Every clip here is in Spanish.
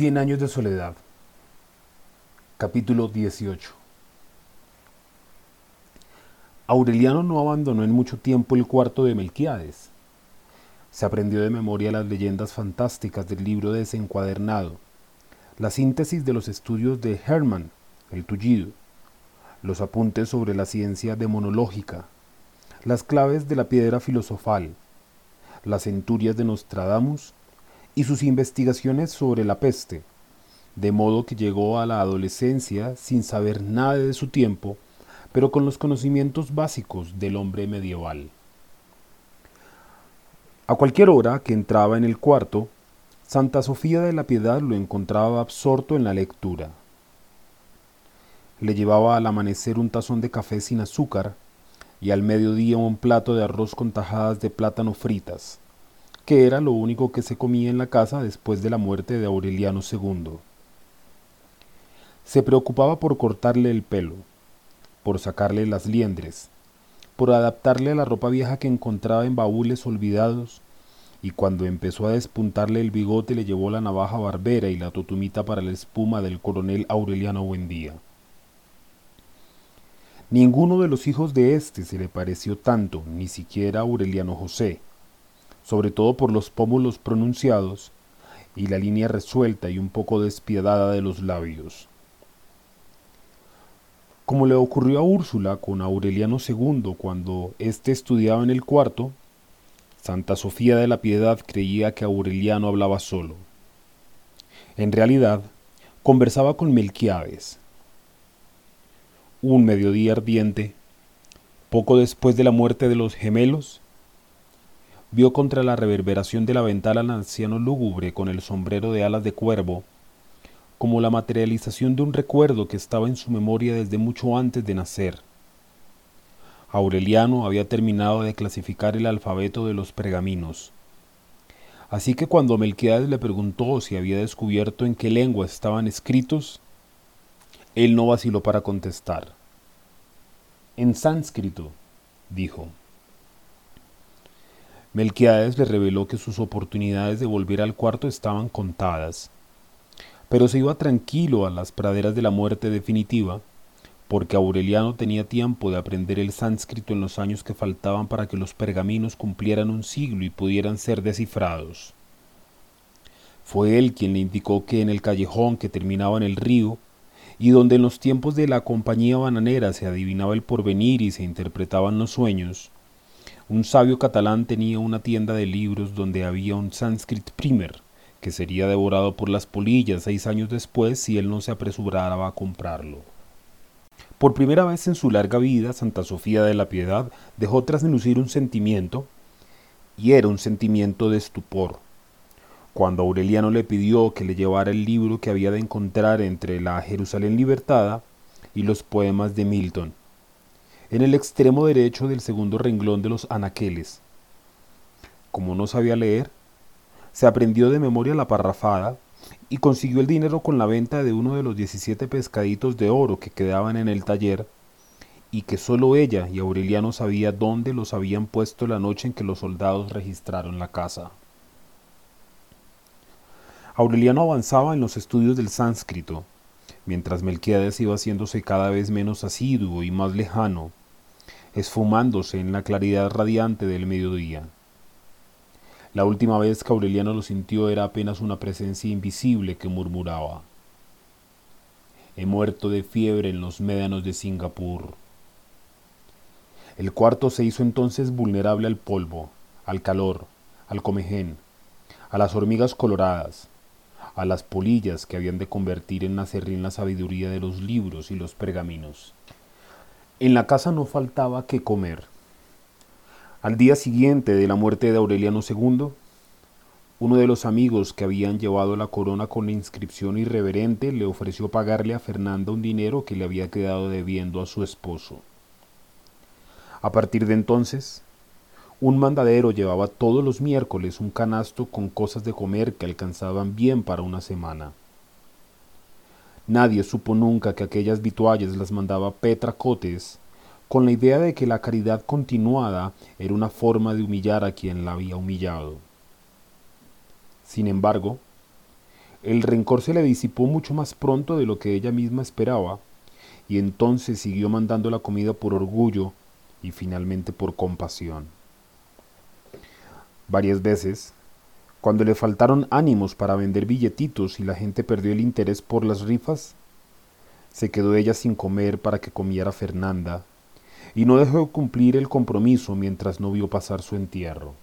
Cien años de soledad. Capítulo 18. Aureliano no abandonó en mucho tiempo el cuarto de Melquiades. Se aprendió de memoria las leyendas fantásticas del libro desencuadernado, la síntesis de los estudios de Hermann, el tullido, los apuntes sobre la ciencia demonológica, las claves de la piedra filosofal, las centurias de Nostradamus y sus investigaciones sobre la peste, de modo que llegó a la adolescencia sin saber nada de su tiempo, pero con los conocimientos básicos del hombre medieval. A cualquier hora que entraba en el cuarto, Santa Sofía de la Piedad lo encontraba absorto en la lectura. Le llevaba al amanecer un tazón de café sin azúcar y al mediodía un plato de arroz con tajadas de plátano fritas que era lo único que se comía en la casa después de la muerte de Aureliano II. Se preocupaba por cortarle el pelo, por sacarle las liendres, por adaptarle a la ropa vieja que encontraba en baúles olvidados, y cuando empezó a despuntarle el bigote le llevó la navaja barbera y la totumita para la espuma del coronel Aureliano Buendía. Ninguno de los hijos de éste se le pareció tanto, ni siquiera Aureliano José, sobre todo por los pómulos pronunciados y la línea resuelta y un poco despiadada de los labios. Como le ocurrió a Úrsula con Aureliano II cuando éste estudiaba en el cuarto, Santa Sofía de la Piedad creía que Aureliano hablaba solo. En realidad, conversaba con Melquiades. Un mediodía ardiente, poco después de la muerte de los gemelos, vio contra la reverberación de la ventana al anciano lúgubre con el sombrero de alas de cuervo, como la materialización de un recuerdo que estaba en su memoria desde mucho antes de nacer. Aureliano había terminado de clasificar el alfabeto de los pergaminos. Así que cuando Melquiades le preguntó si había descubierto en qué lengua estaban escritos, él no vaciló para contestar. En sánscrito, dijo. Melquiades le reveló que sus oportunidades de volver al cuarto estaban contadas, pero se iba tranquilo a las praderas de la muerte definitiva, porque Aureliano tenía tiempo de aprender el sánscrito en los años que faltaban para que los pergaminos cumplieran un siglo y pudieran ser descifrados. Fue él quien le indicó que en el callejón que terminaba en el río, y donde en los tiempos de la compañía bananera se adivinaba el porvenir y se interpretaban los sueños, un sabio catalán tenía una tienda de libros donde había un Sanskrit primer, que sería devorado por las polillas seis años después si él no se apresuraba a comprarlo. Por primera vez en su larga vida, Santa Sofía de la Piedad dejó traslucir un sentimiento, y era un sentimiento de estupor. Cuando Aureliano le pidió que le llevara el libro que había de encontrar entre la Jerusalén libertada y los poemas de Milton, en el extremo derecho del segundo renglón de los anaqueles. Como no sabía leer, se aprendió de memoria la parrafada y consiguió el dinero con la venta de uno de los 17 pescaditos de oro que quedaban en el taller y que sólo ella y Aureliano sabía dónde los habían puesto la noche en que los soldados registraron la casa. Aureliano avanzaba en los estudios del sánscrito, mientras Melquiades iba haciéndose cada vez menos asiduo y más lejano, esfumándose en la claridad radiante del mediodía. La última vez que Aureliano lo sintió era apenas una presencia invisible que murmuraba. He muerto de fiebre en los médanos de Singapur. El cuarto se hizo entonces vulnerable al polvo, al calor, al comején, a las hormigas coloradas, a las polillas que habían de convertir en acerrín la sabiduría de los libros y los pergaminos. En la casa no faltaba que comer. Al día siguiente de la muerte de Aureliano II, uno de los amigos que habían llevado la corona con inscripción irreverente le ofreció pagarle a Fernanda un dinero que le había quedado debiendo a su esposo. A partir de entonces, un mandadero llevaba todos los miércoles un canasto con cosas de comer que alcanzaban bien para una semana. Nadie supo nunca que aquellas vituallas las mandaba Petra Cotes, con la idea de que la caridad continuada era una forma de humillar a quien la había humillado. Sin embargo, El rencor se le disipó mucho más pronto de lo que ella misma esperaba, y entonces siguió mandando la comida por orgullo y finalmente por compasión. Varias veces, cuando le faltaron ánimos para vender billetitos y la gente perdió el interés por las rifas, se quedó ella sin comer para que comiera Fernanda, y no dejó de cumplir el compromiso mientras no vio pasar su entierro.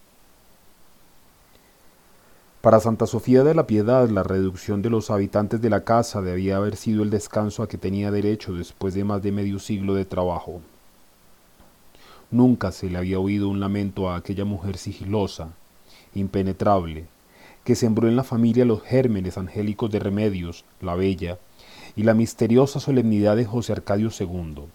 Para Santa Sofía de la Piedad, la reducción de los habitantes de la casa debía haber sido el descanso a que tenía derecho después de más de medio siglo de trabajo. Nunca se le había oído un lamento a aquella mujer sigilosa, impenetrable, que sembró en la familia los gérmenes angélicos de Remedios, la Bella, y la misteriosa solemnidad de José Arcadio II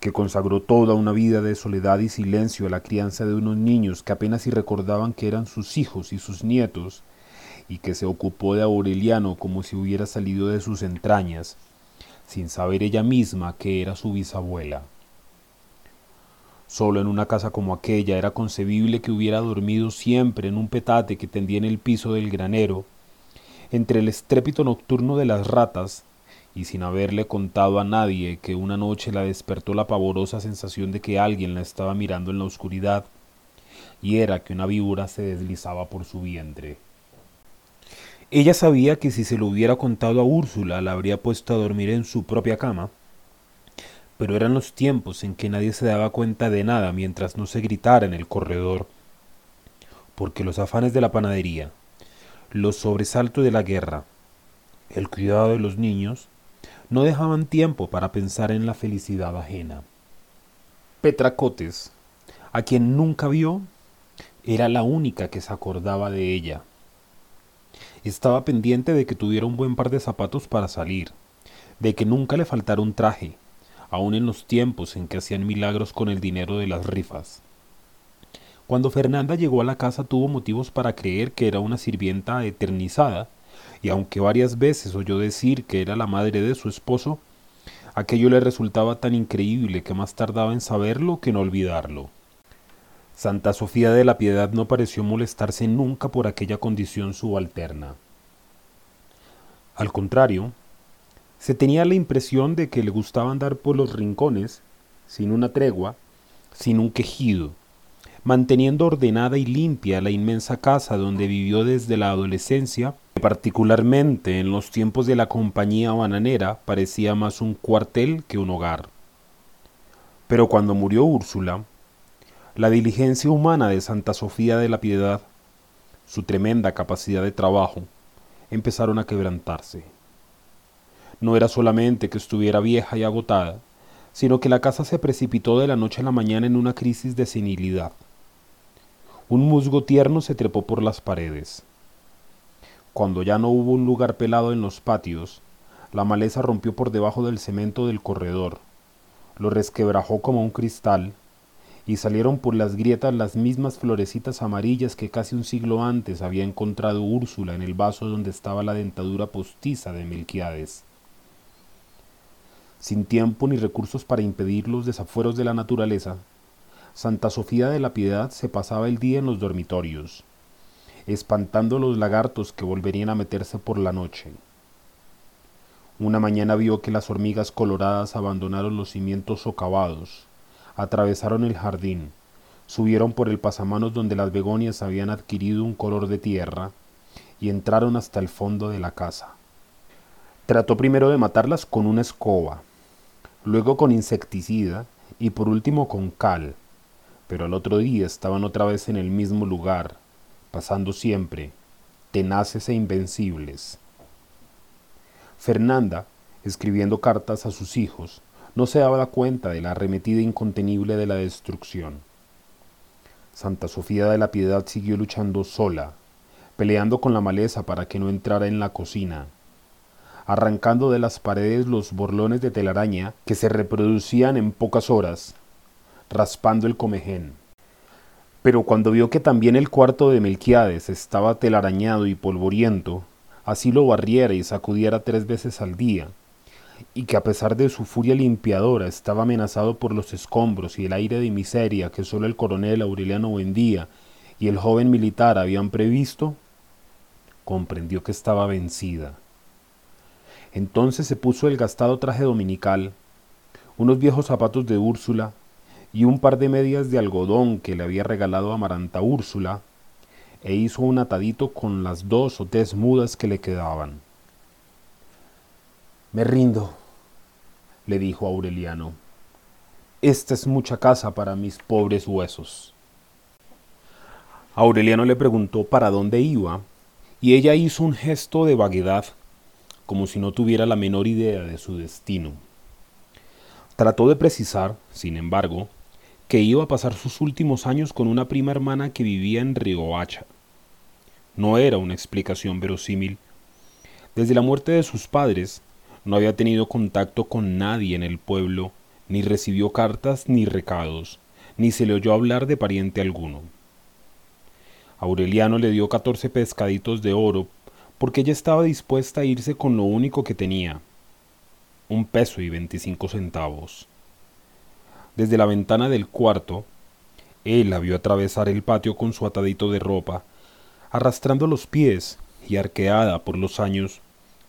que consagró toda una vida de soledad y silencio a la crianza de unos niños que apenas si recordaban que eran sus hijos y sus nietos, y que se ocupó de Aureliano como si hubiera salido de sus entrañas, sin saber ella misma que era su bisabuela. Solo en una casa como aquella era concebible que hubiera dormido siempre en un petate que tendía en el piso del granero, entre el estrépito nocturno de las ratas y sin haberle contado a nadie que una noche la despertó la pavorosa sensación de que alguien la estaba mirando en la oscuridad, y era que una víbora se deslizaba por su vientre. Ella sabía que si se lo hubiera contado a Úrsula la habría puesto a dormir en su propia cama, pero eran los tiempos en que nadie se daba cuenta de nada mientras no se gritara en el corredor, porque los afanes de la panadería, los sobresaltos de la guerra, el cuidado de los niños, no dejaban tiempo para pensar en la felicidad ajena. Petra Cotes, a quien nunca vio, era la única que se acordaba de ella. Estaba pendiente de que tuviera un buen par de zapatos para salir, de que nunca le faltara un traje, aun en los tiempos en que hacían milagros con el dinero de las rifas. Cuando Fernanda llegó a la casa tuvo motivos para creer que era una sirvienta eternizada y aunque varias veces oyó decir que era la madre de su esposo, aquello le resultaba tan increíble que más tardaba en saberlo que en olvidarlo. Santa Sofía de la Piedad no pareció molestarse nunca por aquella condición subalterna. Al contrario, se tenía la impresión de que le gustaba andar por los rincones, sin una tregua, sin un quejido, manteniendo ordenada y limpia la inmensa casa donde vivió desde la adolescencia particularmente en los tiempos de la compañía bananera parecía más un cuartel que un hogar. Pero cuando murió Úrsula, la diligencia humana de Santa Sofía de la Piedad, su tremenda capacidad de trabajo, empezaron a quebrantarse. No era solamente que estuviera vieja y agotada, sino que la casa se precipitó de la noche a la mañana en una crisis de senilidad. Un musgo tierno se trepó por las paredes. Cuando ya no hubo un lugar pelado en los patios, la maleza rompió por debajo del cemento del corredor, lo resquebrajó como un cristal, y salieron por las grietas las mismas florecitas amarillas que casi un siglo antes había encontrado Úrsula en el vaso donde estaba la dentadura postiza de Melquiades. Sin tiempo ni recursos para impedir los desafueros de la naturaleza, Santa Sofía de la Piedad se pasaba el día en los dormitorios, espantando los lagartos que volverían a meterse por la noche. Una mañana vio que las hormigas coloradas abandonaron los cimientos socavados, atravesaron el jardín, subieron por el pasamanos donde las begonias habían adquirido un color de tierra y entraron hasta el fondo de la casa. Trató primero de matarlas con una escoba, luego con insecticida y por último con cal, pero al otro día estaban otra vez en el mismo lugar, pasando siempre, tenaces e invencibles. Fernanda, escribiendo cartas a sus hijos, no se daba cuenta de la arremetida incontenible de la destrucción. Santa Sofía de la Piedad siguió luchando sola, peleando con la maleza para que no entrara en la cocina, arrancando de las paredes los borlones de telaraña que se reproducían en pocas horas, raspando el comején. Pero cuando vio que también el cuarto de Melquiades estaba telarañado y polvoriento, así lo barriera y sacudiera tres veces al día, y que a pesar de su furia limpiadora estaba amenazado por los escombros y el aire de miseria que sólo el coronel Aureliano Buendía y el joven militar habían previsto, comprendió que estaba vencida. Entonces se puso el gastado traje dominical, unos viejos zapatos de Úrsula y un par de medias de algodón que le había regalado Amaranta Úrsula, e hizo un atadito con las dos o tres mudas que le quedaban. Me rindo, le dijo Aureliano. Esta es mucha casa para mis pobres huesos. Aureliano le preguntó para dónde iba, y ella hizo un gesto de vaguedad, como si no tuviera la menor idea de su destino. Trató de precisar, sin embargo, que iba a pasar sus últimos años con una prima hermana que vivía en Riohacha. No era una explicación verosímil. Desde la muerte de sus padres, no había tenido contacto con nadie en el pueblo, ni recibió cartas ni recados, ni se le oyó hablar de pariente alguno. Aureliano le dio catorce pescaditos de oro porque ella estaba dispuesta a irse con lo único que tenía, un peso y veinticinco centavos. Desde la ventana del cuarto, él la vio atravesar el patio con su atadito de ropa, arrastrando los pies y arqueada por los años,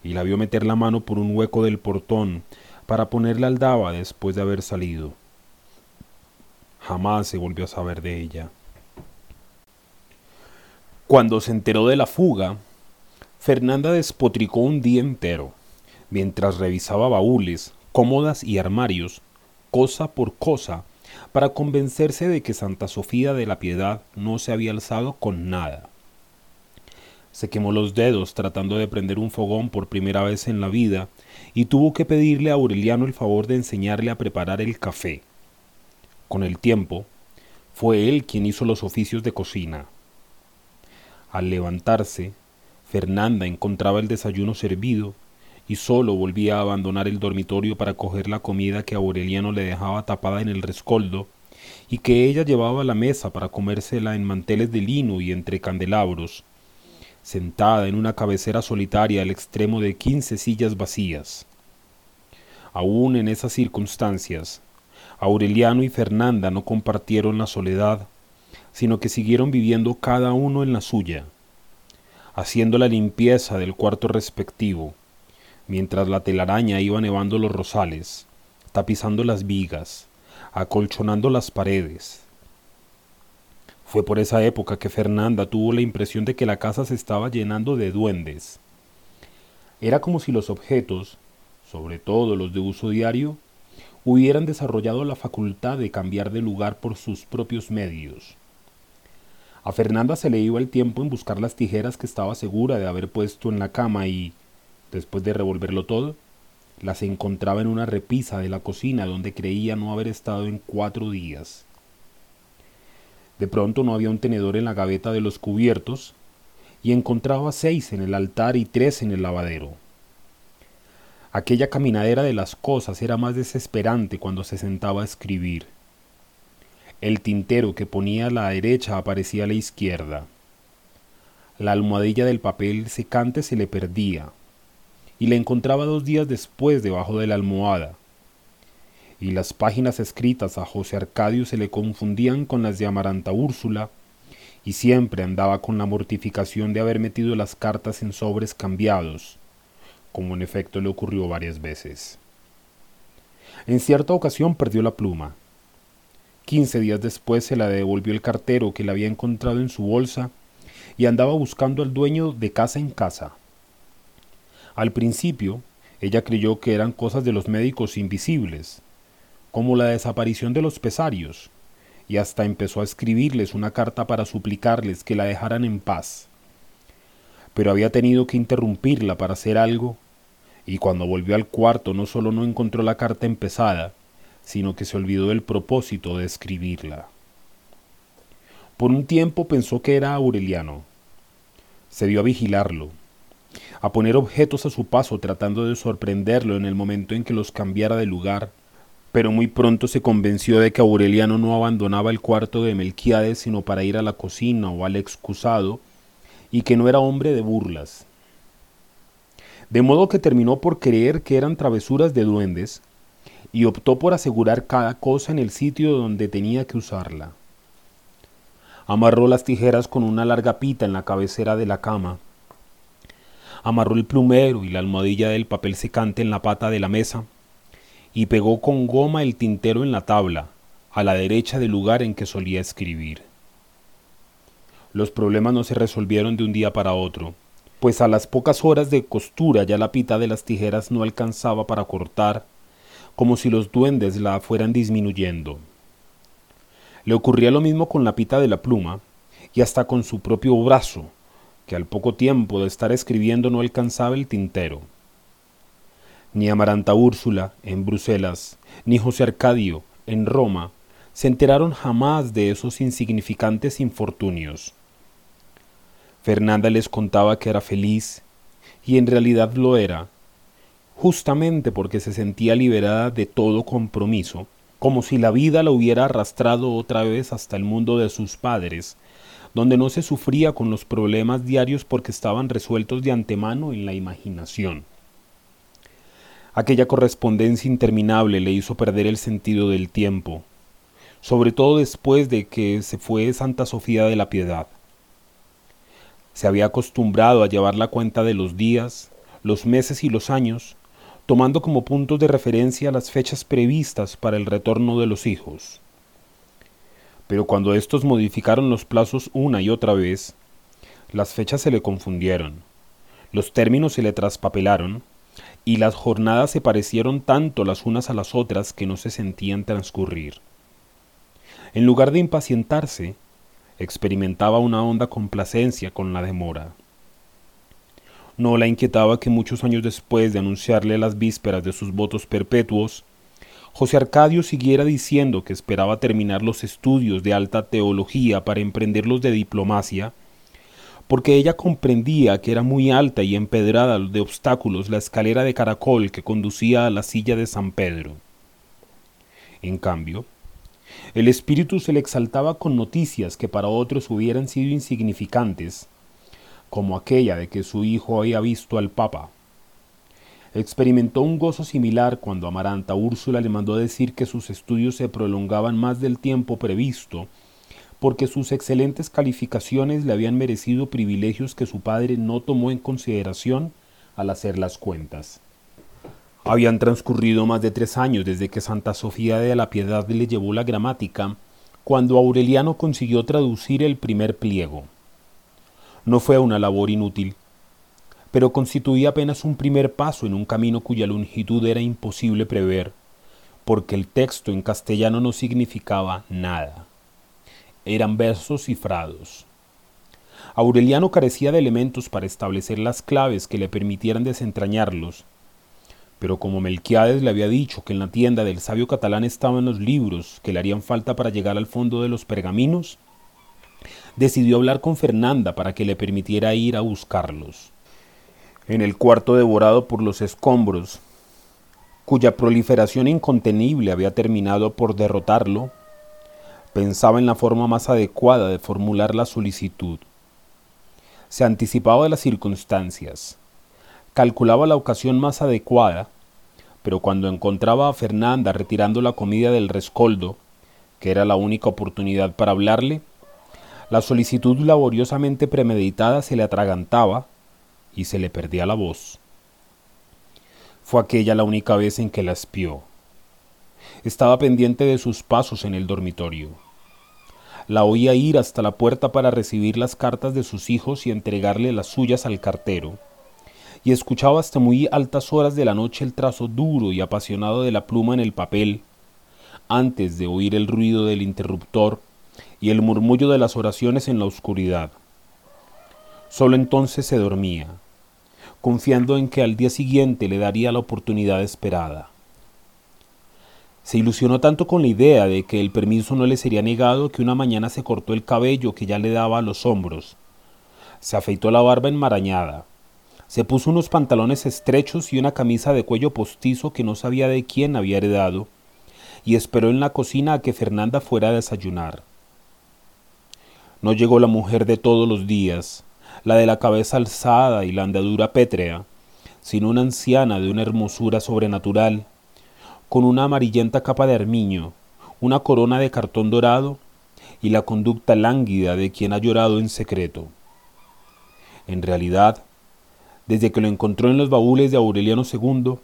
y la vio meter la mano por un hueco del portón para ponerle aldaba después de haber salido. Jamás se volvió a saber de ella. Cuando se enteró de la fuga, Fernanda despotricó un día entero, mientras revisaba baúles, cómodas y armarios, cosa por cosa, para convencerse de que Santa Sofía de la Piedad no se había alzado con nada. Se quemó los dedos tratando de prender un fogón por primera vez en la vida y tuvo que pedirle a Aureliano el favor de enseñarle a preparar el café. Con el tiempo, fue él quien hizo los oficios de cocina. Al levantarse, Fernanda encontraba el desayuno servido y solo volvía a abandonar el dormitorio para coger la comida que Aureliano le dejaba tapada en el rescoldo y que ella llevaba a la mesa para comérsela en manteles de lino y entre candelabros, sentada en una cabecera solitaria al extremo de quince sillas vacías. Aún en esas circunstancias, Aureliano y Fernanda no compartieron la soledad, sino que siguieron viviendo cada uno en la suya, haciendo la limpieza del cuarto respectivo, mientras la telaraña iba nevando los rosales, tapizando las vigas, acolchonando las paredes. Fue por esa época que Fernanda tuvo la impresión de que la casa se estaba llenando de duendes. Era como si los objetos, sobre todo los de uso diario, hubieran desarrollado la facultad de cambiar de lugar por sus propios medios. A Fernanda se le iba el tiempo en buscar las tijeras que estaba segura de haber puesto en la cama y, Después de revolverlo todo, las encontraba en una repisa de la cocina donde creía no haber estado en cuatro días. De pronto no había un tenedor en la gaveta de los cubiertos y encontraba seis en el altar y tres en el lavadero. Aquella caminadera de las cosas era más desesperante cuando se sentaba a escribir. El tintero que ponía a la derecha aparecía a la izquierda. La almohadilla del papel secante se le perdía y la encontraba dos días después debajo de la almohada. Y las páginas escritas a José Arcadio se le confundían con las de Amaranta Úrsula, y siempre andaba con la mortificación de haber metido las cartas en sobres cambiados, como en efecto le ocurrió varias veces. En cierta ocasión perdió la pluma. Quince días después se la devolvió el cartero que la había encontrado en su bolsa y andaba buscando al dueño de casa en casa. Al principio, ella creyó que eran cosas de los médicos invisibles, como la desaparición de los pesarios, y hasta empezó a escribirles una carta para suplicarles que la dejaran en paz. Pero había tenido que interrumpirla para hacer algo, y cuando volvió al cuarto no solo no encontró la carta empezada, sino que se olvidó del propósito de escribirla. Por un tiempo pensó que era Aureliano. Se dio a vigilarlo, a poner objetos a su paso tratando de sorprenderlo en el momento en que los cambiara de lugar, pero muy pronto se convenció de que Aureliano no abandonaba el cuarto de Melquiades sino para ir a la cocina o al excusado, y que no era hombre de burlas. De modo que terminó por creer que eran travesuras de duendes, y optó por asegurar cada cosa en el sitio donde tenía que usarla. Amarró las tijeras con una larga pita en la cabecera de la cama, amarró el plumero y la almohadilla del papel secante en la pata de la mesa y pegó con goma el tintero en la tabla, a la derecha del lugar en que solía escribir. Los problemas no se resolvieron de un día para otro, pues a las pocas horas de costura ya la pita de las tijeras no alcanzaba para cortar, como si los duendes la fueran disminuyendo. Le ocurría lo mismo con la pita de la pluma y hasta con su propio brazo, que al poco tiempo de estar escribiendo no alcanzaba el tintero. Ni Amaranta Úrsula, en Bruselas, ni José Arcadio, en Roma, se enteraron jamás de esos insignificantes infortunios. Fernanda les contaba que era feliz, y en realidad lo era, justamente porque se sentía liberada de todo compromiso, como si la vida la hubiera arrastrado otra vez hasta el mundo de sus padres, donde no se sufría con los problemas diarios porque estaban resueltos de antemano en la imaginación. Aquella correspondencia interminable le hizo perder el sentido del tiempo, sobre todo después de que se fue Santa Sofía de la Piedad. Se había acostumbrado a llevar la cuenta de los días, los meses y los años, tomando como puntos de referencia las fechas previstas para el retorno de los hijos. Pero cuando estos modificaron los plazos una y otra vez, las fechas se le confundieron, los términos se le traspapelaron, y las jornadas se parecieron tanto las unas a las otras que no se sentían transcurrir. En lugar de impacientarse, experimentaba una honda complacencia con la demora. No la inquietaba que muchos años después de anunciarle las vísperas de sus votos perpetuos, José Arcadio siguiera diciendo que esperaba terminar los estudios de alta teología para emprenderlos de diplomacia, porque ella comprendía que era muy alta y empedrada de obstáculos la escalera de caracol que conducía a la silla de San Pedro. En cambio, el espíritu se le exaltaba con noticias que para otros hubieran sido insignificantes, como aquella de que su hijo había visto al Papa. Experimentó un gozo similar cuando Amaranta Úrsula le mandó decir que sus estudios se prolongaban más del tiempo previsto, porque sus excelentes calificaciones le habían merecido privilegios que su padre no tomó en consideración al hacer las cuentas. Habían transcurrido más de tres años desde que Santa Sofía de la Piedad le llevó la gramática, cuando Aureliano consiguió traducir el primer pliego. No fue una labor inútil, pero constituía apenas un primer paso en un camino cuya longitud era imposible prever, porque el texto en castellano no significaba nada. Eran versos cifrados. Aureliano carecía de elementos para establecer las claves que le permitieran desentrañarlos, pero como Melquiades le había dicho que en la tienda del sabio catalán estaban los libros que le harían falta para llegar al fondo de los pergaminos, decidió hablar con Fernanda para que le permitiera ir a buscarlos. En el cuarto devorado por los escombros, cuya proliferación incontenible había terminado por derrotarlo, pensaba en la forma más adecuada de formular la solicitud. Se anticipaba de las circunstancias, calculaba la ocasión más adecuada, pero cuando encontraba a Fernanda retirando la comida del rescoldo, que era la única oportunidad para hablarle, la solicitud laboriosamente premeditada se le atragantaba y se le perdía la voz. Fue aquella la única vez en que la espió. Estaba pendiente de sus pasos en el dormitorio. La oía ir hasta la puerta para recibir las cartas de sus hijos y entregarle las suyas al cartero y escuchaba hasta muy altas horas de la noche el trazo duro y apasionado de la pluma en el papel, antes de oír el ruido del interruptor y el murmullo de las oraciones en la oscuridad. Solo entonces se dormía, confiando en que al día siguiente le daría la oportunidad esperada. Se ilusionó tanto con la idea de que el permiso no le sería negado que una mañana se cortó el cabello que ya le daba a los hombros, se afeitó la barba enmarañada, se puso unos pantalones estrechos y una camisa de cuello postizo que no sabía de quién había heredado, y esperó en la cocina a que Fernanda fuera a desayunar. No llegó la mujer de todos los días, la de la cabeza alzada y la andadura pétrea, sino una anciana de una hermosura sobrenatural, con una amarillenta capa de armiño, una corona de cartón dorado y la conducta lánguida de quien ha llorado en secreto. En realidad, Desde que lo encontró en los baúles de Aureliano II,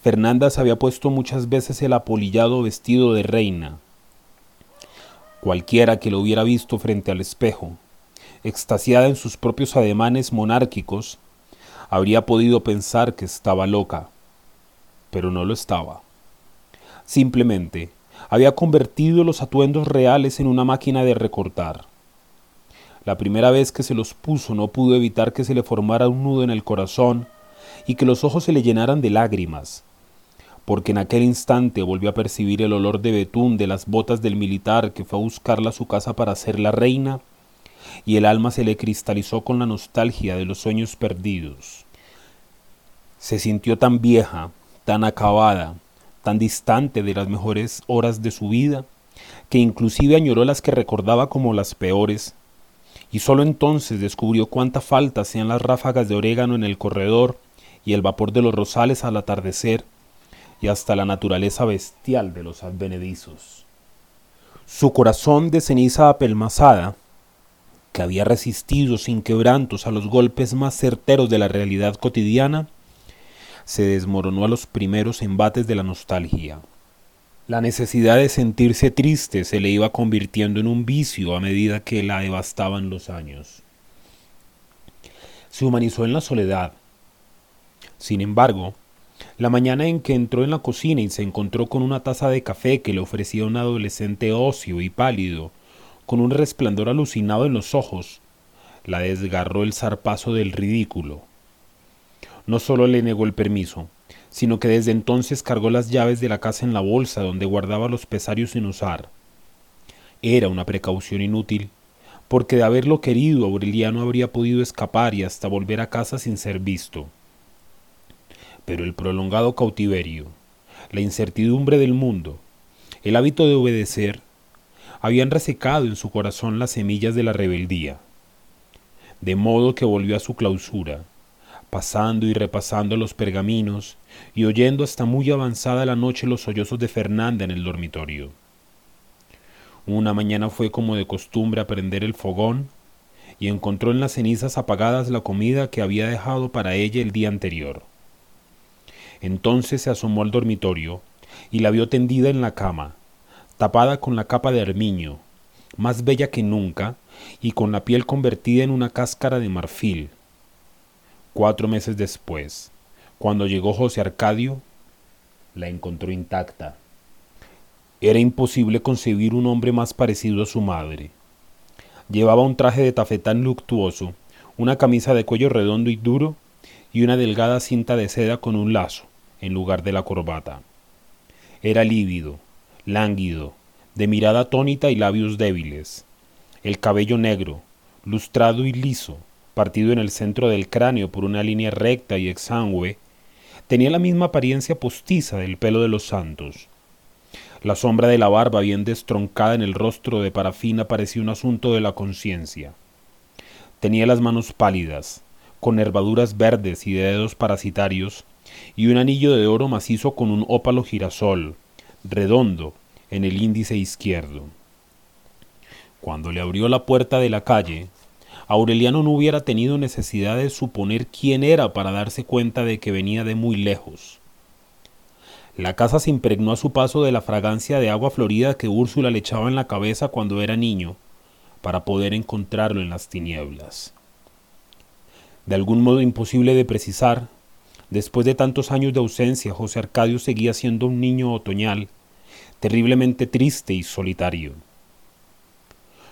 Fernanda se había puesto muchas veces el apolillado vestido de reina. Cualquiera que lo hubiera visto frente al espejo, extasiada en sus propios ademanes monárquicos, habría podido pensar que estaba loca, pero no lo estaba. Simplemente había convertido los atuendos reales en una máquina de recortar. La primera vez que se los puso no pudo evitar que se le formara un nudo en el corazón y que los ojos se le llenaran de lágrimas, porque en aquel instante volvió a percibir el olor de betún de las botas del militar que fue a buscarla a su casa para ser la reina, y el alma se le cristalizó con la nostalgia de los sueños perdidos. Se sintió tan vieja, tan acabada, tan distante de las mejores horas de su vida, que inclusive añoró las que recordaba como las peores, y sólo entonces descubrió cuánta falta hacían las ráfagas de orégano en el corredor y el vapor de los rosales al atardecer, y hasta la naturaleza bestial de los advenedizos. Su corazón de ceniza apelmazada, que había resistido sin quebrantos a los golpes más certeros de la realidad cotidiana, se desmoronó a los primeros embates de la nostalgia. La necesidad de sentirse triste se le iba convirtiendo en un vicio a medida que la devastaban los años. Se humanizó en la soledad. Sin embargo, la mañana en que entró en la cocina y se encontró con una taza de café que le ofrecía un adolescente óseo y pálido, con un resplandor alucinado en los ojos, la desgarró el zarpazo del ridículo. No solo le negó el permiso, sino que desde entonces cargó las llaves de la casa en la bolsa donde guardaba los pesarios sin usar. Era una precaución inútil, porque de haberlo querido Aureliano habría podido escapar y hasta volver a casa sin ser visto. Pero el prolongado cautiverio, la incertidumbre del mundo, el hábito de obedecer, habían resecado en su corazón las semillas de la rebeldía, de modo que volvió a su clausura, pasando y repasando los pergaminos y oyendo hasta muy avanzada la noche los sollozos de Fernanda en el dormitorio. Una mañana fue como de costumbre a prender el fogón y encontró en las cenizas apagadas la comida que había dejado para ella el día anterior. Entonces se asomó al dormitorio y la vio tendida en la cama, tapada con la capa de armiño, más bella que nunca y con la piel convertida en una cáscara de marfil Cuatro meses después, cuando llegó José Arcadio, la encontró intacta. Era imposible concebir un hombre más parecido a su madre. Llevaba un traje de tafetán luctuoso, una camisa de cuello redondo y duro y una delgada cinta de seda con un lazo en lugar de la corbata. Era lívido, lánguido, de mirada atónita y labios débiles. El cabello negro, lustrado y liso, partido en el centro del cráneo por una línea recta y exangüe, tenía la misma apariencia postiza del pelo de los santos. La sombra de la barba bien destroncada en el rostro de parafina parecía un asunto de la conciencia. Tenía las manos pálidas, con nervaduras verdes y dedos parasitarios, y un anillo de oro macizo con un ópalo girasol, redondo, en el índice izquierdo. Cuando le abrió la puerta de la calle, Aureliano no hubiera tenido necesidad de suponer quién era para darse cuenta de que venía de muy lejos. La casa se impregnó a su paso de la fragancia de agua florida que Úrsula le echaba en la cabeza cuando era niño, para poder encontrarlo en las tinieblas. De algún modo imposible de precisar, después de tantos años de ausencia, José Arcadio seguía siendo un niño otoñal, terriblemente triste y solitario.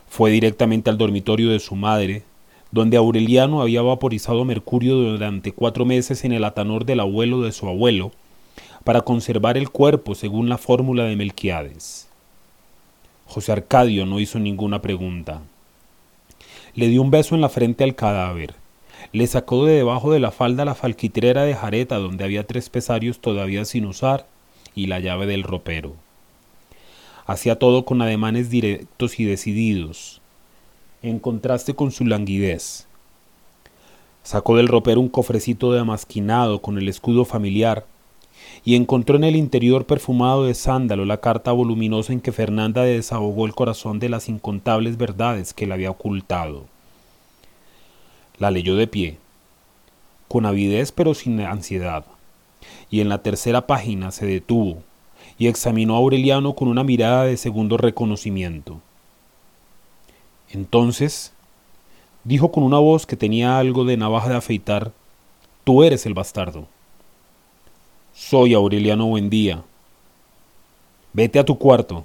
Fue directamente al dormitorio de su madre, donde Aureliano había vaporizado mercurio durante cuatro meses en el atanor del abuelo de su abuelo, para conservar el cuerpo según la fórmula de Melquiades. José Arcadio no hizo ninguna pregunta. Le dio un beso en la frente al cadáver, le sacó de debajo de la falda la falquitrera de jareta donde había tres pesarios todavía sin usar y la llave del ropero. Hacía todo con ademanes directos y decididos, en contraste con su languidez. Sacó del ropero un cofrecito de amasquinado con el escudo familiar y encontró en el interior perfumado de sándalo la carta voluminosa en que Fernanda desahogó el corazón de las incontables verdades que le había ocultado. La leyó de pie, con avidez pero sin ansiedad, y en la tercera página se detuvo y examinó a Aureliano con una mirada de segundo reconocimiento. Entonces, dijo con una voz que tenía algo de navaja de afeitar, tú eres el bastardo. Soy Aureliano Buendía. Vete a tu cuarto,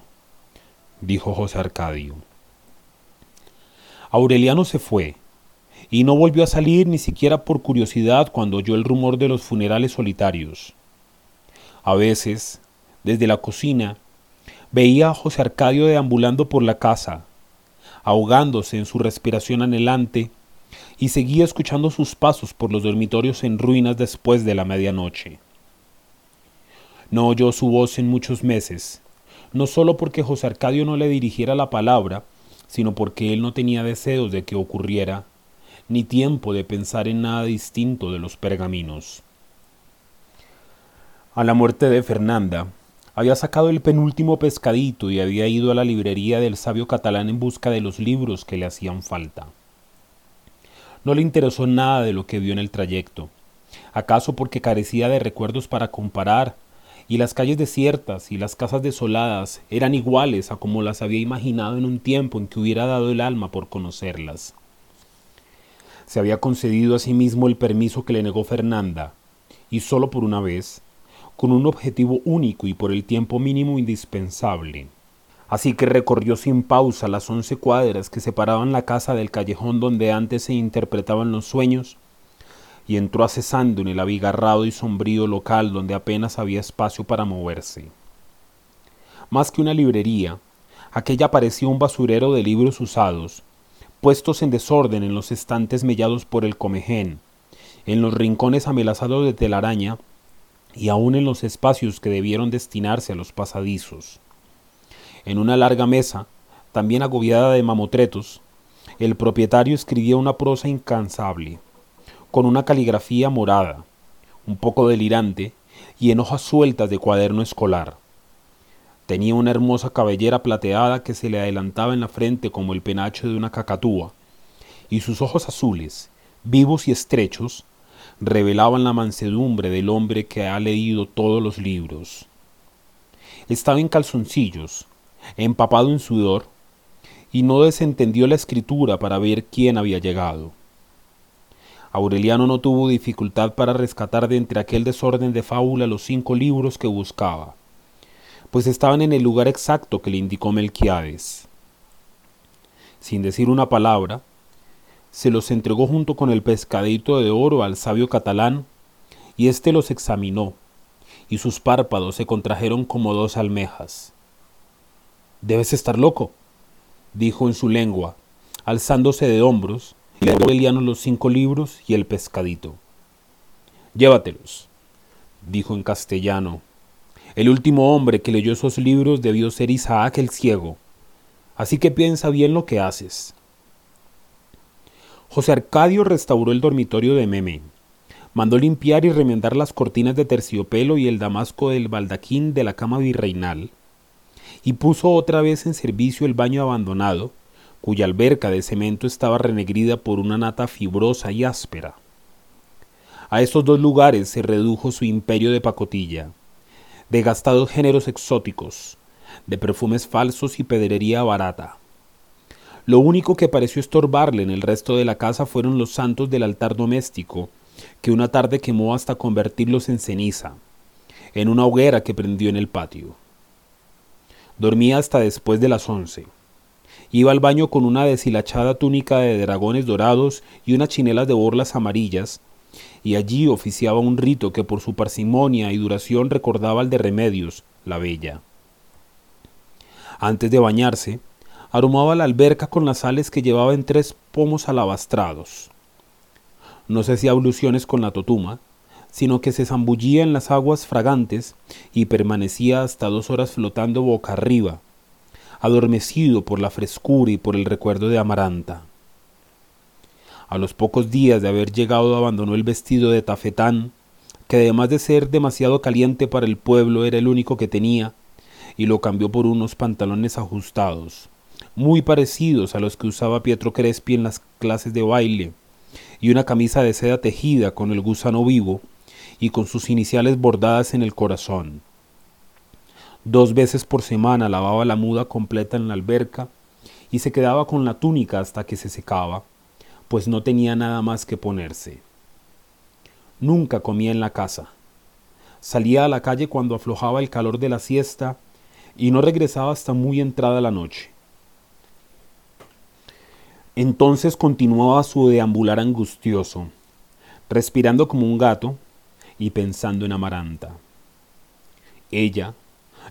dijo José Arcadio. Aureliano se fue, y no volvió a salir ni siquiera por curiosidad cuando oyó el rumor de los funerales solitarios. A veces, desde la cocina, veía a José Arcadio deambulando por la casa, ahogándose en su respiración anhelante, y seguía escuchando sus pasos por los dormitorios en ruinas después de la medianoche. No oyó su voz en muchos meses, no solo porque José Arcadio no le dirigiera la palabra, sino porque él no tenía deseos de que ocurriera, ni tiempo de pensar en nada distinto de los pergaminos. A la muerte de Fernanda, había sacado el penúltimo pescadito y había ido a la librería del sabio catalán en busca de los libros que le hacían falta. No le interesó nada de lo que vio en el trayecto, acaso porque carecía de recuerdos para comparar, y las calles desiertas y las casas desoladas eran iguales a como las había imaginado en un tiempo en que hubiera dado el alma por conocerlas. Se había concedido a sí mismo el permiso que le negó Fernanda, y solo por una vez, con un objetivo único y por el tiempo mínimo indispensable. Así que recorrió sin pausa las once cuadras que separaban la casa del callejón donde antes se interpretaban los sueños, y entró acesando en el abigarrado y sombrío local donde apenas había espacio para moverse. Más que una librería, aquella parecía un basurero de libros usados, puestos en desorden en los estantes mellados por el comején, en los rincones amelazados de telaraña y aún en los espacios que debieron destinarse a los pasadizos. En una larga mesa, también agobiada de mamotretos, el propietario escribía una prosa incansable, con una caligrafía morada, un poco delirante y en hojas sueltas de cuaderno escolar. Tenía una hermosa cabellera plateada que se le adelantaba en la frente como el penacho de una cacatúa, y sus ojos azules, vivos y estrechos, revelaban la mansedumbre del hombre que ha leído todos los libros. Estaba en calzoncillos, empapado en sudor, y no desentendió la escritura para ver quién había llegado. Aureliano no tuvo dificultad para rescatar de entre aquel desorden de fábula los cinco libros que buscaba, pues estaban en el lugar exacto que le indicó Melquiades. Sin decir una palabra, se los entregó junto con el pescadito de oro al sabio catalán, y éste los examinó, y sus párpados se contrajeron como dos almejas. Debes estar loco, dijo en su lengua, alzándose de hombros, y le dio los cinco libros y el pescadito. Llévatelos, dijo en castellano. El último hombre que leyó esos libros debió ser Isaac el ciego, así que piensa bien lo que haces. José Arcadio restauró el dormitorio de Meme. Mandó limpiar y remendar las cortinas de terciopelo y el damasco del baldaquín de la cama virreinal. Y puso otra vez en servicio el baño abandonado, cuya alberca de cemento estaba renegrida por una nata fibrosa y áspera. A estos dos lugares se redujo su imperio de pacotilla, de gastados géneros exóticos, de perfumes falsos y pedrería barata. Lo único que pareció estorbarle en el resto de la casa fueron los santos del altar doméstico, que una tarde quemó hasta convertirlos en ceniza, en una hoguera que prendió en el patio. Dormía hasta después de las once. Iba al baño con una deshilachada túnica de dragones dorados y unas chinelas de borlas amarillas, y allí oficiaba un rito que por su parsimonia y duración recordaba al de Remedios, la bella. Antes de bañarse, aromaba la alberca con las sales que llevaba en tres pomos alabastrados. No se hacía abluciones con la totuma, sino que se zambullía en las aguas fragantes y permanecía hasta dos horas flotando boca arriba, adormecido por la frescura y por el recuerdo de Amaranta. A los pocos días de haber llegado abandonó el vestido de tafetán, que además de ser demasiado caliente para el pueblo era el único que tenía, y lo cambió por unos pantalones ajustados, muy parecidos a los que usaba Pietro Crespi en las clases de baile, y una camisa de seda tejida con el gusano vivo y con sus iniciales bordadas en el corazón. Dos veces por semana lavaba la muda completa en la alberca y se quedaba con la túnica hasta que se secaba, pues no tenía nada más que ponerse. Nunca comía en la casa. Salía a la calle cuando aflojaba el calor de la siesta y no regresaba hasta muy entrada la noche. Entonces continuaba su deambular angustioso, respirando como un gato y pensando en Amaranta. Ella,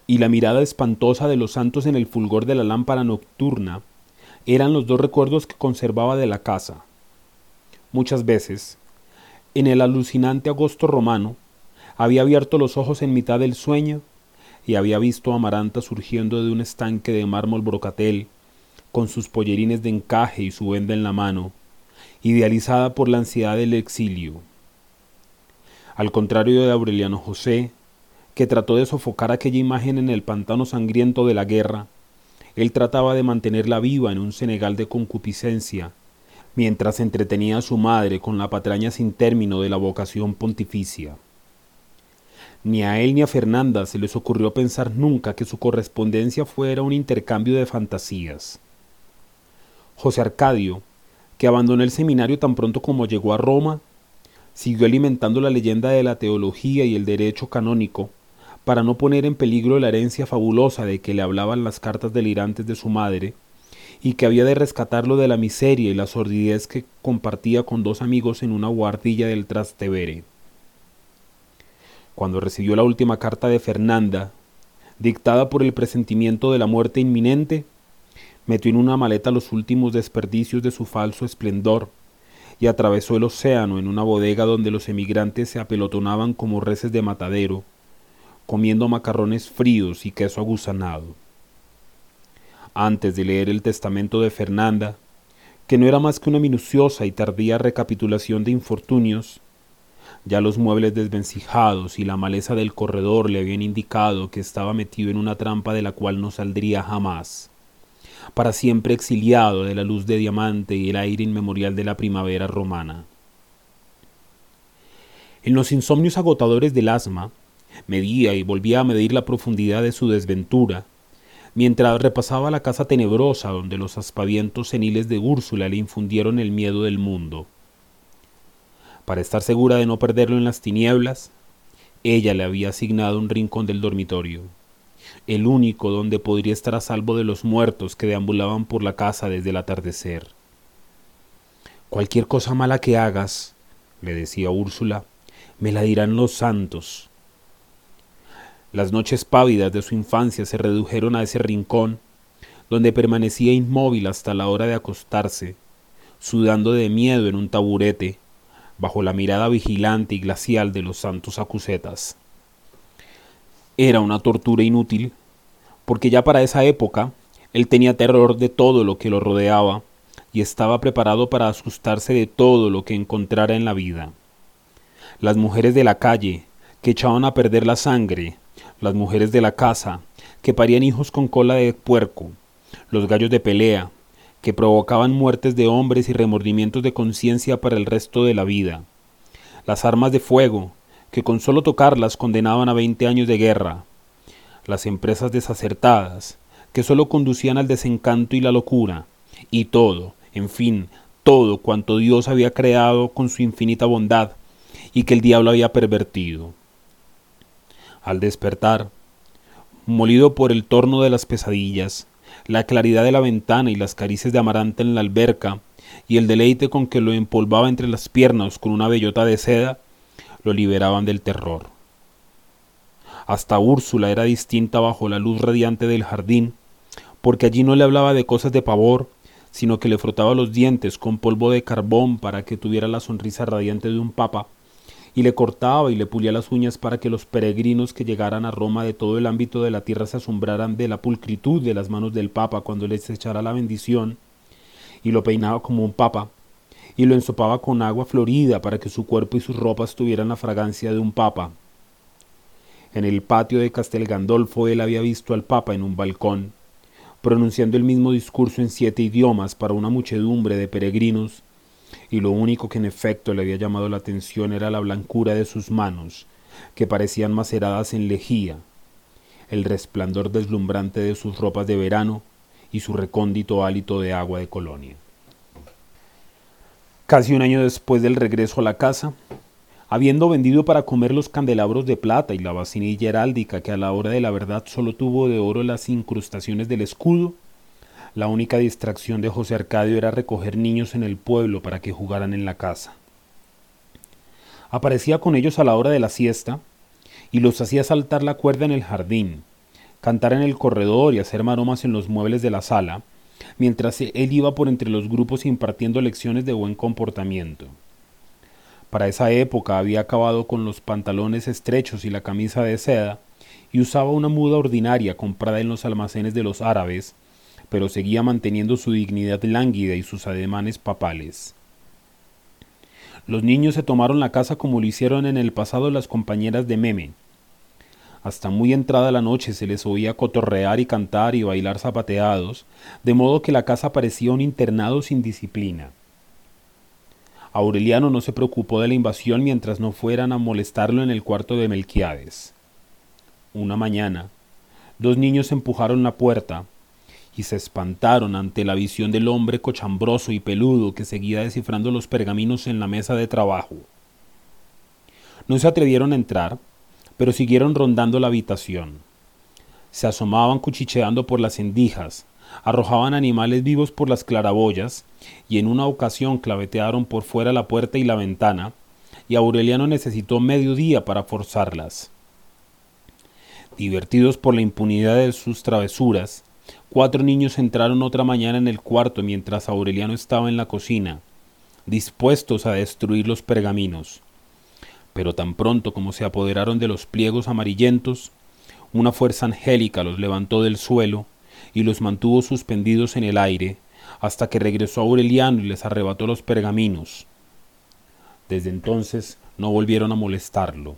y la mirada espantosa de los santos en el fulgor de la lámpara nocturna, eran los dos recuerdos que conservaba de la casa. Muchas veces, en el alucinante agosto romano, había abierto los ojos en mitad del sueño y había visto a Amaranta surgiendo de un estanque de mármol brocatel con sus pollerines de encaje y su venda en la mano, idealizada por la ansiedad del exilio. Al contrario de Aureliano José, que trató de sofocar aquella imagen en el pantano sangriento de la guerra, él trataba de mantenerla viva en un Senegal de concupiscencia, mientras entretenía a su madre con la patraña sin término de la vocación pontificia. Ni a él ni a Fernanda se les ocurrió pensar nunca que su correspondencia fuera un intercambio de fantasías. José Arcadio, que abandonó el seminario tan pronto como llegó a Roma, siguió alimentando la leyenda de la teología y el derecho canónico, para no poner en peligro la herencia fabulosa de que le hablaban las cartas delirantes de su madre, y que había de rescatarlo de la miseria y la sordidez que compartía con dos amigos en una guardilla del Trastevere. Cuando recibió la última carta de Fernanda, dictada por el presentimiento de la muerte inminente, metió en una maleta los últimos desperdicios de su falso esplendor y atravesó el océano en una bodega donde los emigrantes se apelotonaban como reces de matadero, comiendo macarrones fríos y queso agusanado. Antes de leer el testamento de Fernanda, que no era más que una minuciosa y tardía recapitulación de infortunios, ya los muebles desvencijados y la maleza del corredor le habían indicado que estaba metido en una trampa de la cual no saldría jamás para siempre exiliado de la luz de diamante y el aire inmemorial de la primavera romana. En los insomnios agotadores del asma, medía y volvía a medir la profundidad de su desventura, mientras repasaba la casa tenebrosa donde los aspavientos seniles de Úrsula le infundieron el miedo del mundo. Para estar segura de no perderlo en las tinieblas, ella le había asignado un rincón del dormitorio el único donde podría estar a salvo de los muertos que deambulaban por la casa desde el atardecer. Cualquier cosa mala que hagas, le decía Úrsula, me la dirán los santos. Las noches pávidas de su infancia se redujeron a ese rincón, donde permanecía inmóvil hasta la hora de acostarse, sudando de miedo en un taburete, bajo la mirada vigilante y glacial de los santos acusetas. Era una tortura inútil, porque ya para esa época él tenía terror de todo lo que lo rodeaba y estaba preparado para asustarse de todo lo que encontrara en la vida. Las mujeres de la calle, que echaban a perder la sangre, las mujeres de la casa, que parían hijos con cola de puerco, los gallos de pelea, que provocaban muertes de hombres y remordimientos de conciencia para el resto de la vida, las armas de fuego, que con solo tocarlas condenaban a veinte años de guerra, las empresas desacertadas, que solo conducían al desencanto y la locura, y todo, en fin, todo cuanto Dios había creado con su infinita bondad y que el diablo había pervertido. Al despertar, molido por el torno de las pesadillas, la claridad de la ventana y las caricias de Amaranta en la alberca, y el deleite con que lo empolvaba entre las piernas con una bellota de seda, lo liberaban del terror. Hasta Úrsula era distinta bajo la luz radiante del jardín, porque allí no le hablaba de cosas de pavor, sino que le frotaba los dientes con polvo de carbón para que tuviera la sonrisa radiante de un papa, y le cortaba y le pulía las uñas para que los peregrinos que llegaran a Roma de todo el ámbito de la tierra se asombraran de la pulcritud de las manos del papa cuando les echara la bendición, y lo peinaba como un papa, y lo ensopaba con agua florida para que su cuerpo y sus ropas tuvieran la fragancia de un papa. En el patio de Castel Gandolfo él había visto al papa en un balcón, pronunciando el mismo discurso en siete idiomas para una muchedumbre de peregrinos, y lo único que en efecto le había llamado la atención era la blancura de sus manos, que parecían maceradas en lejía, el resplandor deslumbrante de sus ropas de verano y su recóndito hálito de agua de colonia. Casi un año después del regreso a la casa, habiendo vendido para comer los candelabros de plata y la vasinilla heráldica que a la hora de la verdad solo tuvo de oro las incrustaciones del escudo, la única distracción de José Arcadio era recoger niños en el pueblo para que jugaran en la casa. Aparecía con ellos a la hora de la siesta y los hacía saltar la cuerda en el jardín, cantar en el corredor y hacer maromas en los muebles de la sala, mientras él iba por entre los grupos impartiendo lecciones de buen comportamiento. Para esa época había acabado con los pantalones estrechos y la camisa de seda, y usaba una muda ordinaria comprada en los almacenes de los árabes, pero seguía manteniendo su dignidad lánguida y sus ademanes papales. Los niños se tomaron la casa como lo hicieron en el pasado las compañeras de Meme. Hasta muy entrada la noche se les oía cotorrear y cantar y bailar zapateados, de modo que la casa parecía un internado sin disciplina. Aureliano no se preocupó de la invasión mientras no fueran a molestarlo en el cuarto de Melquiades. Una mañana, dos niños empujaron la puerta y se espantaron ante la visión del hombre cochambroso y peludo que seguía descifrando los pergaminos en la mesa de trabajo. No se atrevieron a entrar, pero siguieron rondando la habitación. Se asomaban cuchicheando por las endijas, arrojaban animales vivos por las claraboyas y en una ocasión clavetearon por fuera la puerta y la ventana, y Aureliano necesitó medio día para forzarlas. Divertidos por la impunidad de sus travesuras, cuatro niños entraron otra mañana en el cuarto mientras Aureliano estaba en la cocina, dispuestos a destruir los pergaminos. Pero tan pronto como se apoderaron de los pliegos amarillentos, una fuerza angélica los levantó del suelo y los mantuvo suspendidos en el aire, hasta que regresó Aureliano y les arrebató los pergaminos. Desde entonces no volvieron a molestarlo.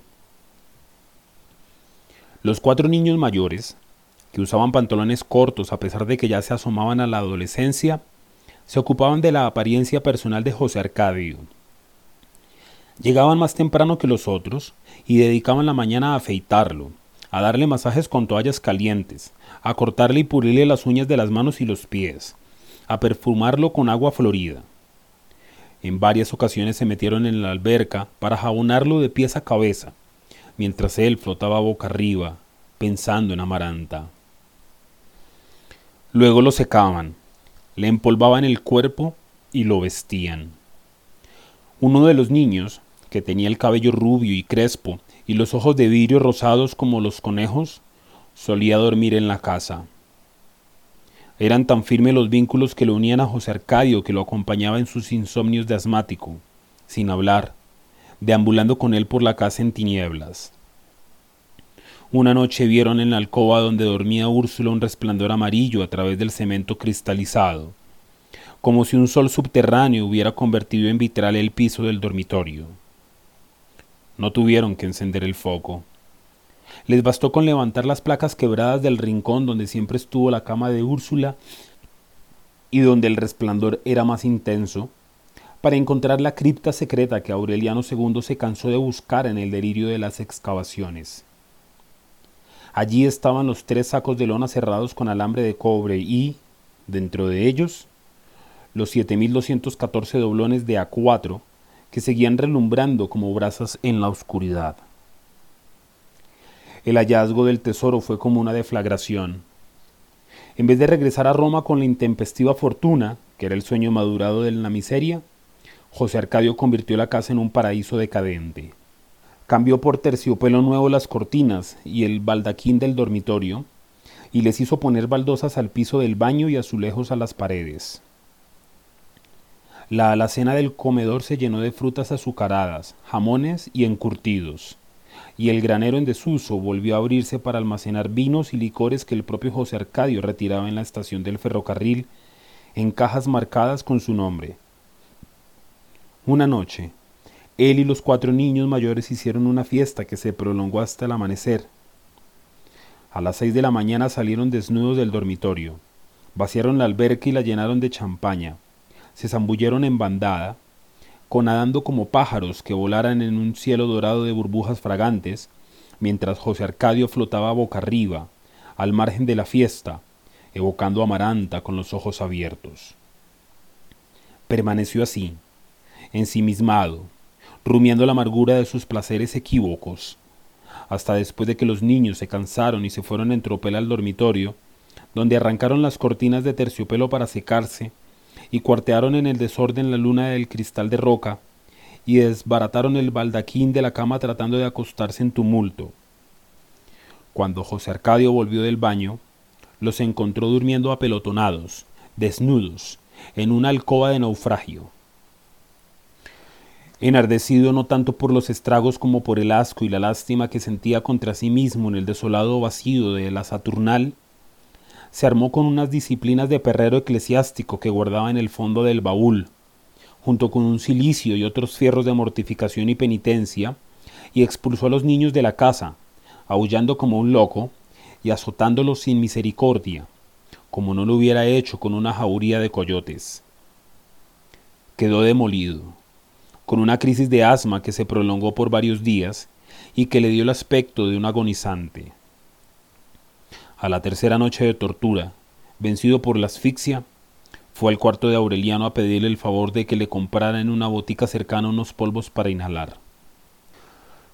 Los cuatro niños mayores, que usaban pantalones cortos a pesar de que ya se asomaban a la adolescencia, se ocupaban de la apariencia personal de José Arcadio. Llegaban más temprano que los otros y dedicaban la mañana a afeitarlo, a darle masajes con toallas calientes, a cortarle y pulirle las uñas de las manos y los pies, a perfumarlo con agua florida. En varias ocasiones se metieron en la alberca para jabonarlo de pies a cabeza, mientras él flotaba boca arriba, pensando en Amaranta. Luego lo secaban, le empolvaban el cuerpo y lo vestían. Uno de los niños, que tenía el cabello rubio y crespo y los ojos de vidrio rosados como los conejos, solía dormir en la casa. Eran tan firmes los vínculos que lo unían a José Arcadio que lo acompañaba en sus insomnios de asmático, sin hablar, deambulando con él por la casa en tinieblas. Una noche vieron en la alcoba donde dormía Úrsula un resplandor amarillo a través del cemento cristalizado, como si un sol subterráneo hubiera convertido en vitral el piso del dormitorio. No tuvieron que encender el foco. Les bastó con levantar las placas quebradas del rincón donde siempre estuvo la cama de Úrsula y donde el resplandor era más intenso, para encontrar la cripta secreta que Aureliano II se cansó de buscar en el delirio de las excavaciones. Allí estaban los tres sacos de lona cerrados con alambre de cobre y, dentro de ellos, los 7.214 doblones de A4 que seguían relumbrando como brasas en la oscuridad. El hallazgo del tesoro fue como una deflagración. En vez de regresar a Roma con la intempestiva fortuna, que era el sueño madurado de la miseria, José Arcadio convirtió la casa en un paraíso decadente. Cambió por terciopelo nuevo las cortinas y el baldaquín del dormitorio, y les hizo poner baldosas al piso del baño y azulejos a las paredes. La alacena del comedor se llenó de frutas azucaradas, jamones y encurtidos, y el granero en desuso volvió a abrirse para almacenar vinos y licores que el propio José Arcadio retiraba en la estación del ferrocarril en cajas marcadas con su nombre. Una noche, él y los cuatro niños mayores hicieron una fiesta que se prolongó hasta el amanecer. A las seis de la mañana salieron desnudos del dormitorio, vaciaron la alberca y la llenaron de champaña, se zambulleron en bandada conadando como pájaros que volaran en un cielo dorado de burbujas fragantes, mientras José Arcadio flotaba boca arriba, al margen de la fiesta, evocando a Amaranta con los ojos abiertos. Permaneció así, ensimismado, rumiando la amargura de sus placeres equívocos, hasta después de que los niños se cansaron y se fueron en tropel al dormitorio, donde arrancaron las cortinas de terciopelo para secarse, y cuartearon en el desorden la luna del cristal de roca, y desbarataron el baldaquín de la cama tratando de acostarse en tumulto. Cuando José Arcadio volvió del baño, los encontró durmiendo apelotonados, desnudos, en una alcoba de naufragio. Enardecido no tanto por los estragos como por el asco y la lástima que sentía contra sí mismo en el desolado vacío de la Saturnal, se armó con unas disciplinas de perrero eclesiástico que guardaba en el fondo del baúl, junto con un cilicio y otros fierros de mortificación y penitencia, y expulsó a los niños de la casa, aullando como un loco y azotándolos sin misericordia, como no lo hubiera hecho con una jauría de coyotes. Quedó demolido, con una crisis de asma que se prolongó por varios días y que le dio el aspecto de un agonizante. A la tercera noche de tortura, vencido por la asfixia, fue al cuarto de Aureliano a pedirle el favor de que le comprara en una botica cercana unos polvos para inhalar.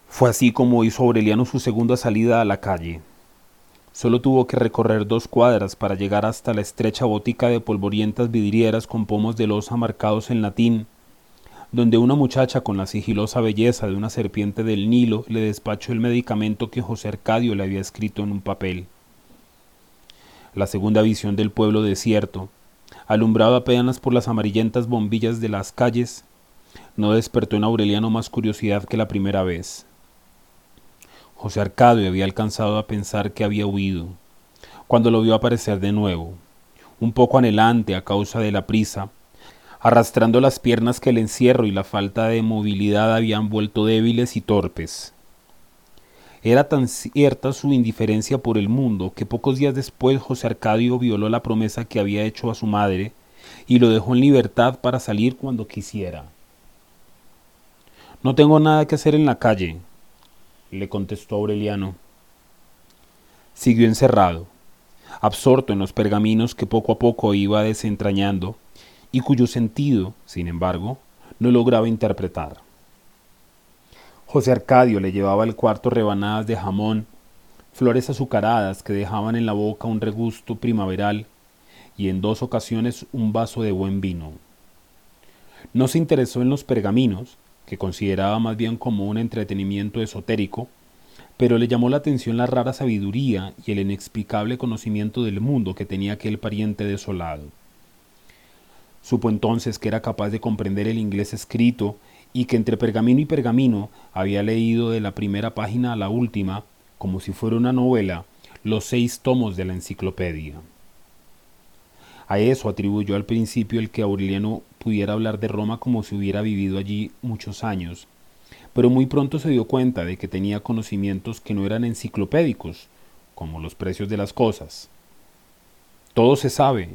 Fue así como hizo Aureliano su segunda salida a la calle. Solo tuvo que recorrer dos cuadras para llegar hasta la estrecha botica de polvorientas vidrieras con pomos de losa marcados en latín, donde una muchacha con la sigilosa belleza de una serpiente del Nilo le despachó el medicamento que José Arcadio le había escrito en un papel la segunda visión del pueblo desierto, alumbrado apenas por las amarillentas bombillas de las calles, no despertó en Aureliano más curiosidad que la primera vez. José Arcadio había alcanzado a pensar que había huido, cuando lo vio aparecer de nuevo, un poco anhelante a causa de la prisa, arrastrando las piernas que el encierro y la falta de movilidad habían vuelto débiles y torpes. Era tan cierta su indiferencia por el mundo que pocos días después José Arcadio violó la promesa que había hecho a su madre y lo dejó en libertad para salir cuando quisiera. No tengo nada que hacer en la calle, le contestó Aureliano. Siguió encerrado, absorto en los pergaminos que poco a poco iba desentrañando y cuyo sentido, sin embargo, no lograba interpretar. José Arcadio le llevaba al cuarto rebanadas de jamón, flores azucaradas que dejaban en la boca un regusto primaveral y en dos ocasiones un vaso de buen vino. No se interesó en los pergaminos, que consideraba más bien como un entretenimiento esotérico, pero le llamó la atención la rara sabiduría y el inexplicable conocimiento del mundo que tenía aquel pariente desolado. Supo entonces que era capaz de comprender el inglés escrito y que entre pergamino y pergamino había leído de la primera página a la última, como si fuera una novela, los seis tomos de la enciclopedia. A eso atribuyó al principio el que Aureliano pudiera hablar de Roma como si hubiera vivido allí muchos años, pero muy pronto se dio cuenta de que tenía conocimientos que no eran enciclopédicos, como los precios de las cosas. Todo se sabe,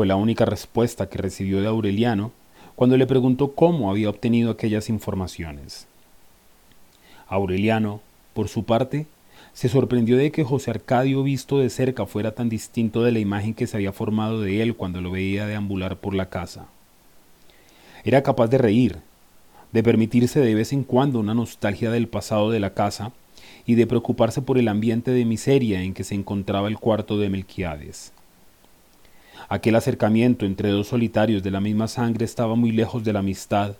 fue la única respuesta que recibió de Aureliano cuando le preguntó cómo había obtenido aquellas informaciones. Aureliano, por su parte, se sorprendió de que José Arcadio visto de cerca fuera tan distinto de la imagen que se había formado de él cuando lo veía deambular por la casa. Era capaz de reír, de permitirse de vez en cuando una nostalgia del pasado de la casa y de preocuparse por el ambiente de miseria en que se encontraba el cuarto de Melquiades. Aquel acercamiento entre dos solitarios de la misma sangre estaba muy lejos de la amistad,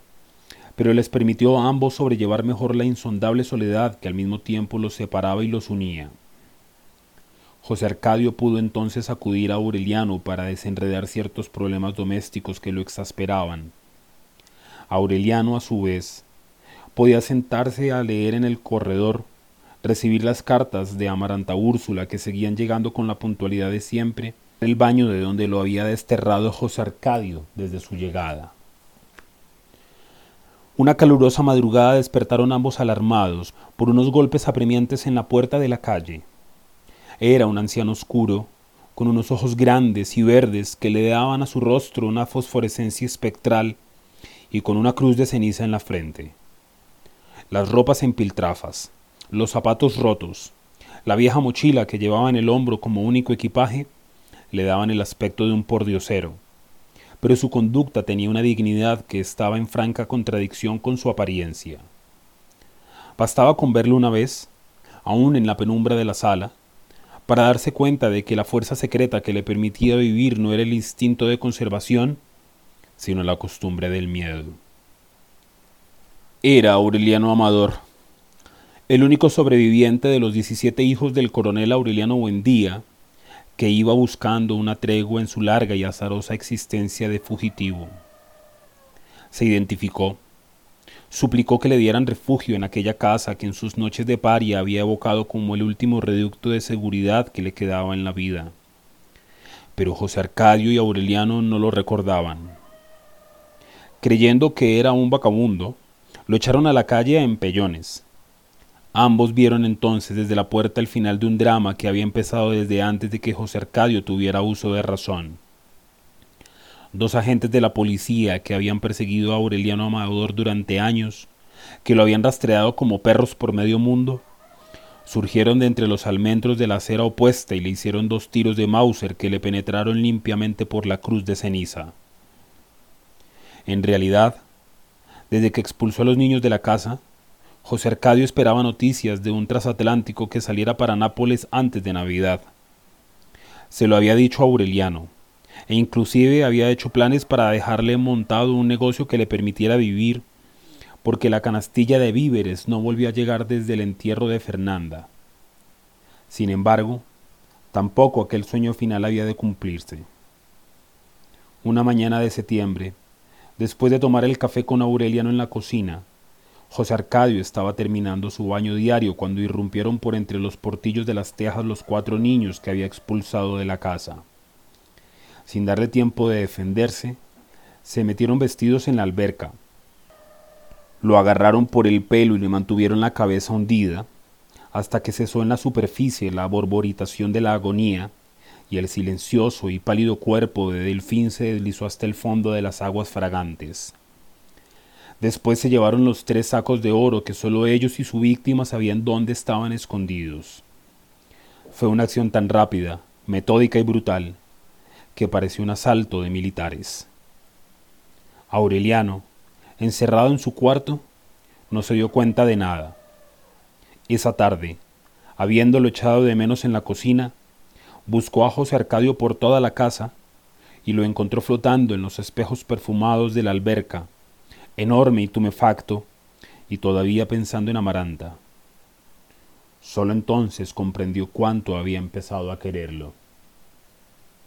pero les permitió a ambos sobrellevar mejor la insondable soledad que al mismo tiempo los separaba y los unía. José Arcadio pudo entonces acudir a Aureliano para desenredar ciertos problemas domésticos que lo exasperaban. Aureliano, a su vez, podía sentarse a leer en el corredor, recibir las cartas de Amaranta Úrsula que seguían llegando con la puntualidad de siempre, el baño de donde lo había desterrado José Arcadio desde su llegada. Una calurosa madrugada despertaron ambos alarmados por unos golpes apremiantes en la puerta de la calle. Era un anciano oscuro, con unos ojos grandes y verdes que le daban a su rostro una fosforescencia espectral, y con una cruz de ceniza en la frente. Las ropas en piltrafas, los zapatos rotos, la vieja mochila que llevaba en el hombro como único equipaje, le daban el aspecto de un pordiosero, pero su conducta tenía una dignidad que estaba en franca contradicción con su apariencia. Bastaba con verlo una vez, aún en la penumbra de la sala, para darse cuenta de que la fuerza secreta que le permitía vivir no era el instinto de conservación, sino la costumbre del miedo. Era Aureliano Amador, el único sobreviviente de los 17 hijos del coronel Aureliano Buendía, que iba buscando una tregua en su larga y azarosa existencia de fugitivo. Se identificó, suplicó que le dieran refugio en aquella casa que en sus noches de paria había evocado como el último reducto de seguridad que le quedaba en la vida. Pero José Arcadio y Aureliano no lo recordaban. Creyendo que era un vagabundo, lo echaron a la calle en pellones. Ambos vieron entonces desde la puerta el final de un drama que había empezado desde antes de que José Arcadio tuviera uso de razón. Dos agentes de la policía que habían perseguido a Aureliano Amador durante años, que lo habían rastreado como perros por medio mundo, surgieron de entre los almendros de la acera opuesta y le hicieron dos tiros de Mauser que le penetraron limpiamente por la cruz de ceniza. En realidad, desde que expulsó a los niños de la casa, José Arcadio esperaba noticias de un transatlántico que saliera para Nápoles antes de Navidad. Se lo había dicho a Aureliano, e inclusive había hecho planes para dejarle montado un negocio que le permitiera vivir, porque la canastilla de víveres no volvió a llegar desde el entierro de Fernanda. Sin embargo, tampoco aquel sueño final había de cumplirse. Una mañana de septiembre, después de tomar el café con Aureliano en la cocina, José Arcadio estaba terminando su baño diario cuando irrumpieron por entre los portillos de las tejas los cuatro niños que había expulsado de la casa sin darle tiempo de defenderse, se metieron vestidos en la alberca. Lo agarraron por el pelo y le mantuvieron la cabeza hundida, hasta que cesó en la superficie la borboritación de la agonía, y el silencioso y pálido cuerpo de Delfín se deslizó hasta el fondo de las aguas fragantes. Después se llevaron los tres sacos de oro que solo ellos y su víctima sabían dónde estaban escondidos. Fue una acción tan rápida, metódica y brutal, que pareció un asalto de militares. Aureliano, encerrado en su cuarto, no se dio cuenta de nada. Esa tarde, habiéndolo echado de menos en la cocina, buscó a José Arcadio por toda la casa y lo encontró flotando en los espejos perfumados de la alberca, enorme y tumefacto, y todavía pensando en Amaranta. Solo entonces comprendió cuánto había empezado a quererlo.